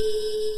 You.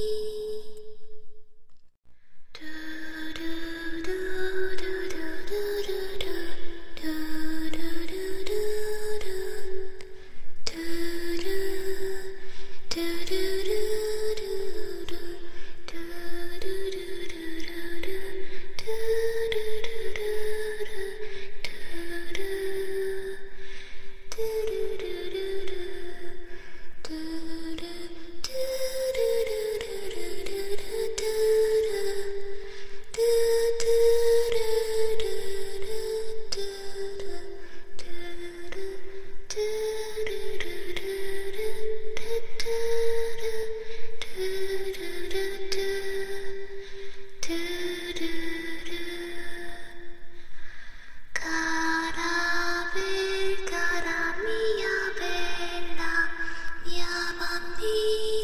on me.